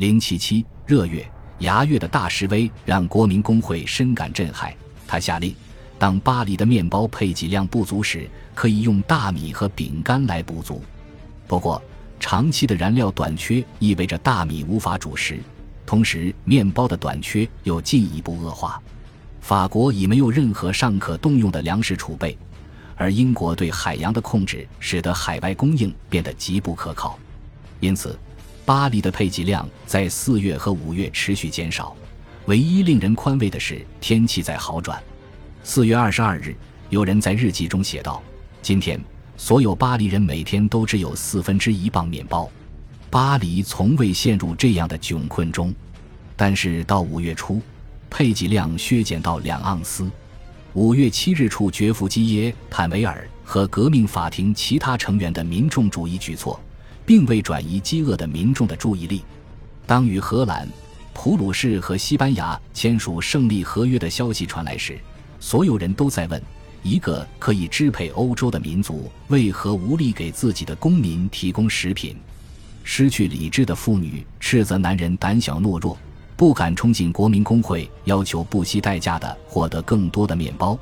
零七七热月牙月的大示威让国民工会深感震撼。他下令，当巴黎的面包配给量不足时，可以用大米和饼干来补足。不过，长期的燃料短缺意味着大米无法主食，同时面包的短缺又进一步恶化。法国已没有任何尚可动用的粮食储备，而英国对海洋的控制使得海外供应变得极不可靠，因此。巴黎的配给量在四月和五月持续减少，唯一令人宽慰的是天气在好转。四月二十二日，有人在日记中写道：“今天，所有巴黎人每天都只有四分之一磅面包。巴黎从未陷入这样的窘困中。”但是到五月初，配给量削减到两盎司。五月七日处决弗基耶、坦维尔和革命法庭其他成员的民众主义举措。并未转移饥饿的民众的注意力。当与荷兰、普鲁士和西班牙签署胜利合约的消息传来时，所有人都在问：一个可以支配欧洲的民族为何无力给自己的公民提供食品？失去理智的妇女斥责男人胆小懦弱，不敢冲进国民工会，要求不惜代价的获得更多的面包；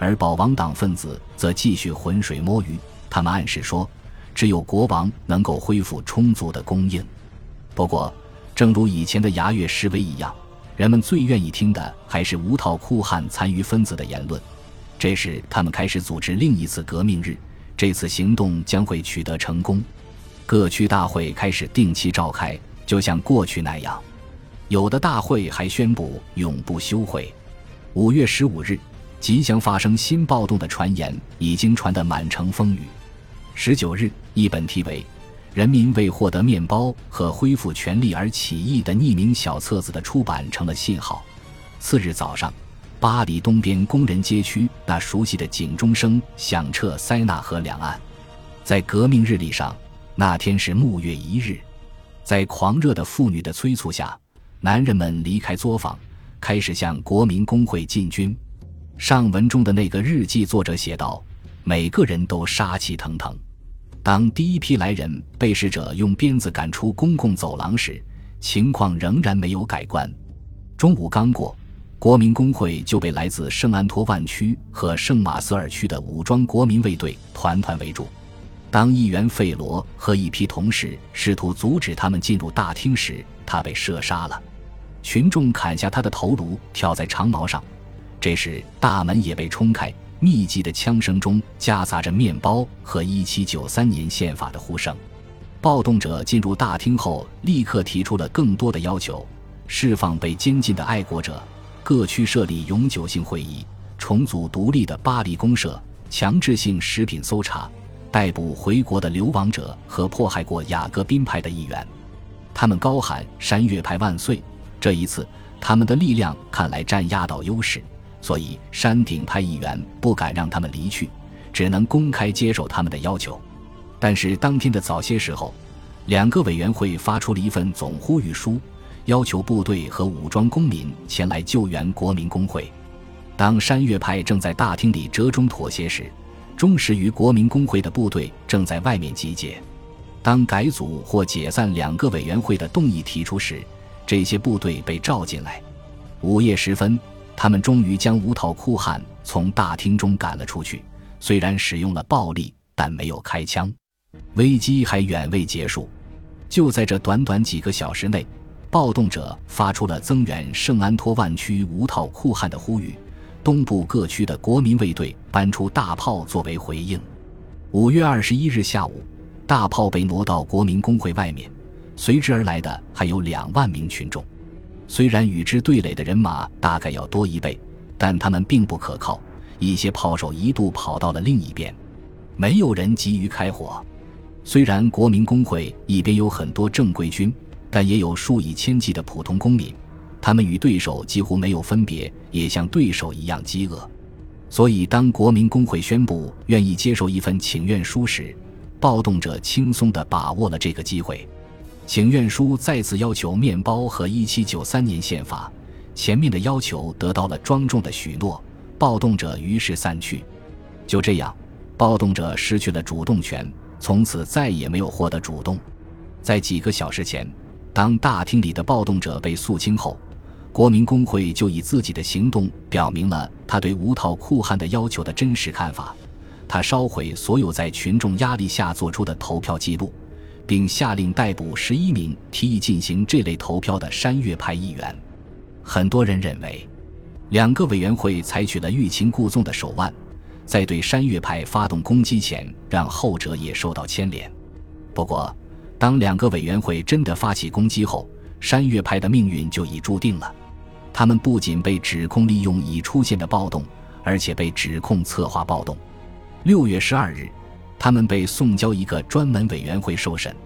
而保王党分子则继续浑水摸鱼。他们暗示说。只有国王能够恢复充足的供应。不过，正如以前的牙月示威一样，人们最愿意听的还是无套酷汉残余分子的言论。这时，他们开始组织另一次革命日。这次行动将会取得成功。各区大会开始定期召开，就像过去那样。有的大会还宣布永不休会。五月十五日，即将发生新暴动的传言已经传得满城风雨。十九日，一本题为《人民为获得面包和恢复权利而起义》的匿名小册子的出版成了信号。次日早上，巴黎东边工人街区那熟悉的警钟声响彻塞纳河两岸。在革命日历上，那天是木月一日。在狂热的妇女的催促下，男人们离开作坊，开始向国民工会进军。上文中的那个日记作者写道：“每个人都杀气腾腾。”当第一批来人被使者用鞭子赶出公共走廊时，情况仍然没有改观。中午刚过，国民工会就被来自圣安托万区和圣马瑟尔区的武装国民卫队团团围住。当议员费罗和一批同事试图阻止他们进入大厅时，他被射杀了。群众砍下他的头颅，挑在长矛上。这时，大门也被冲开。密集的枪声中夹杂着面包和1793年宪法的呼声。暴动者进入大厅后，立刻提出了更多的要求：释放被监禁的爱国者，各区设立永久性会议，重组独立的巴黎公社，强制性食品搜查，逮捕回国的流亡者和迫害过雅各宾派的议员。他们高喊“山岳派万岁”。这一次，他们的力量看来占压倒优势。所以，山顶派议员不敢让他们离去，只能公开接受他们的要求。但是，当天的早些时候，两个委员会发出了一份总呼吁书，要求部队和武装公民前来救援国民工会。当山岳派正在大厅里折中妥协时，忠实于国民工会的部队正在外面集结。当改组或解散两个委员会的动议提出时，这些部队被召进来。午夜时分。他们终于将无套酷汉从大厅中赶了出去，虽然使用了暴力，但没有开枪。危机还远未结束。就在这短短几个小时内，暴动者发出了增援圣安托万区无套酷汉的呼吁。东部各区的国民卫队搬出大炮作为回应。五月二十一日下午，大炮被挪到国民工会外面，随之而来的还有两万名群众。虽然与之对垒的人马大概要多一倍，但他们并不可靠。一些炮手一度跑到了另一边，没有人急于开火。虽然国民工会一边有很多正规军，但也有数以千计的普通公民，他们与对手几乎没有分别，也像对手一样饥饿。所以，当国民工会宣布愿意接受一份请愿书时，暴动者轻松地把握了这个机会。请愿书再次要求面包和1793年宪法，前面的要求得到了庄重的许诺，暴动者于是散去。就这样，暴动者失去了主动权，从此再也没有获得主动。在几个小时前，当大厅里的暴动者被肃清后，国民工会就以自己的行动表明了他对无套酷汉的要求的真实看法。他烧毁所有在群众压力下做出的投票记录，并下令逮捕十一名提议进行这类投票的山岳派议员。很多人认为，两个委员会采取了欲擒故纵的手腕，在对山岳派发动攻击前，让后者也受到牵连。不过，当两个委员会真的发起攻击后，山岳派的命运就已注定了。他们不仅被指控利用已出现的暴动，而且被指控策划暴动。六月十二日，他们被送交一个专门委员会受审。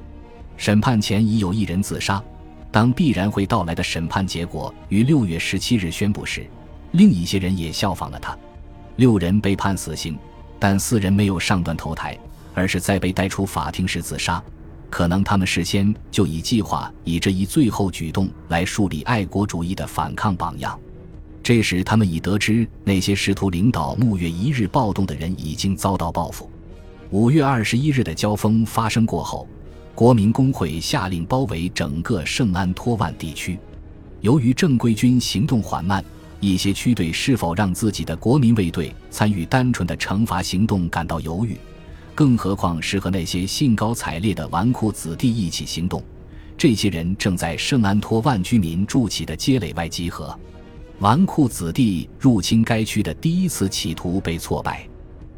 审判前已有一人自杀。当必然会到来的审判结果于六月十七日宣布时，另一些人也效仿了他。六人被判死刑，但四人没有上断头台，而是在被带出法庭时自杀。可能他们事先就已计划以这一最后举动来树立爱国主义的反抗榜样。这时，他们已得知那些试图领导木月一日暴动的人已经遭到报复。五月二十一日的交锋发生过后，国民工会下令包围整个圣安托万地区。由于正规军行动缓慢，一些区队是否让自己的国民卫队参与单纯的惩罚行动感到犹豫，更何况是和那些兴高采烈的纨绔子弟一起行动。这些人正在圣安托万居民筑起的街垒外集合。纨绔子弟入侵该区的第一次企图被挫败，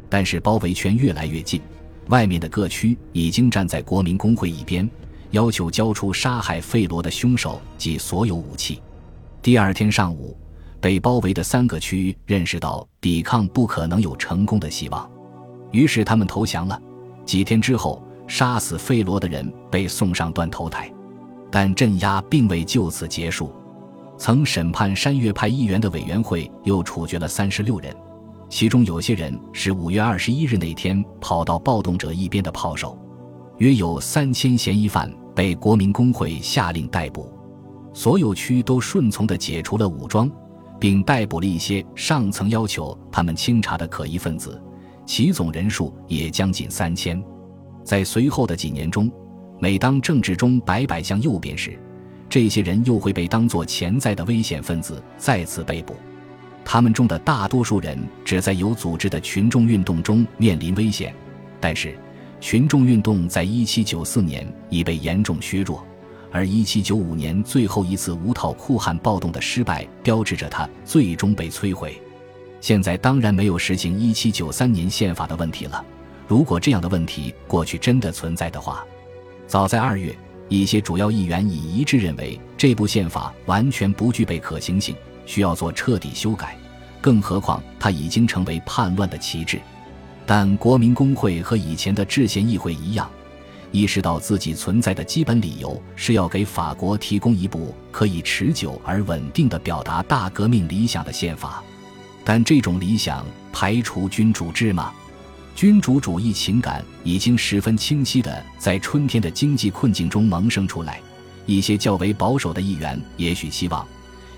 但是包围圈越来越近，外面的各区已经站在国民工会一边，要求交出杀害费罗的凶手及所有武器。第二天上午，被包围的三个区认识到抵抗不可能有成功的希望，于是他们投降了。几天之后，杀死费罗的人被送上断头台，但镇压并未就此结束。曾审判山岳派议员的委员会又处决了三十六人，其中有些人是五月二十一日那天跑到暴动者一边的炮手。约有三千嫌疑犯被国民工会下令逮捕，所有区都顺从地解除了武装，并逮捕了一些上层要求他们清查的可疑分子，其总人数也将近三千。在随后的几年中，每当政治中摆摆向右边时，这些人又会被当作潜在的危险分子再次被捕，他们中的大多数人只在有组织的群众运动中面临危险，但是群众运动在1794年已被严重削弱，而1795年最后一次无套酷汉暴动的失败标志着它最终被摧毁。现在当然没有实行1793年宪法的问题了，如果这样的问题过去真的存在的话，早在二月。一些主要议员已一致认为，这部宪法完全不具备可行性，需要做彻底修改。更何况，它已经成为叛乱的旗帜。但国民工会和以前的制宪议会一样，意识到自己存在的基本理由是要给法国提供一部可以持久而稳定的表达大革命理想的宪法。但这种理想排除君主制吗？君主主义情感已经十分清晰地在春天的经济困境中萌生出来。一些较为保守的议员也许希望，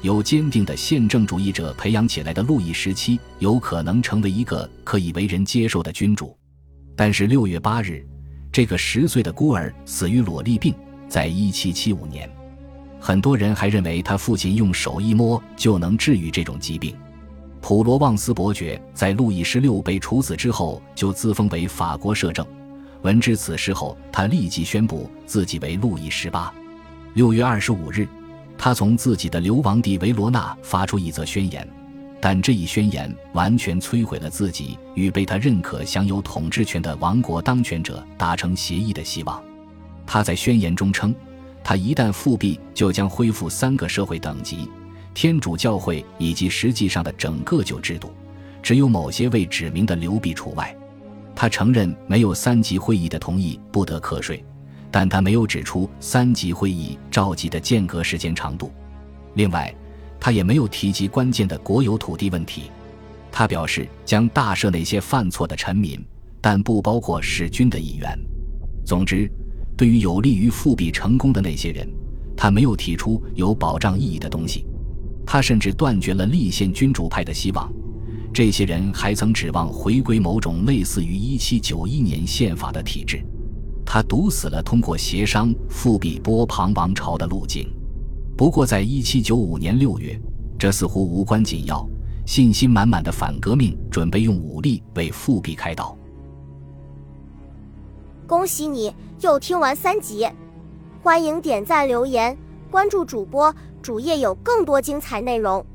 由坚定的宪政主义者培养起来的路易十七有可能成为一个可以为人接受的君主。但是六月八日，这个十岁的孤儿死于裸痢病，在一七七五年，很多人还认为他父亲用手一摸就能治愈这种疾病。普罗旺斯伯爵在路易十六被处死之后，就自封为法国摄政。闻知此事后，他立即宣布自己为路易十八。六月二十五日，他从自己的流亡地维罗纳发出一则宣言，但这一宣言完全摧毁了自己与被他认可享有统治权的王国当权者达成协议的希望。他在宣言中称，他一旦复辟，就将恢复三个社会等级。天主教会以及实际上的整个旧制度，只有某些未指明的流弊除外。他承认没有三级会议的同意不得课税，但他没有指出三级会议召集的间隔时间长度。另外，他也没有提及关键的国有土地问题。他表示将大赦那些犯错的臣民，但不包括弑君的议员。总之，对于有利于复辟成功的那些人，他没有提出有保障意义的东西。他甚至断绝了立宪君主派的希望，这些人还曾指望回归某种类似于1791年宪法的体制。他堵死了通过协商复辟波旁王朝的路径。不过，在一七九五年六月，这似乎无关紧要。信心满满的反革命准备用武力为复辟开道。恭喜你又听完三集，欢迎点赞、留言、关注主播，主页有更多精彩内容。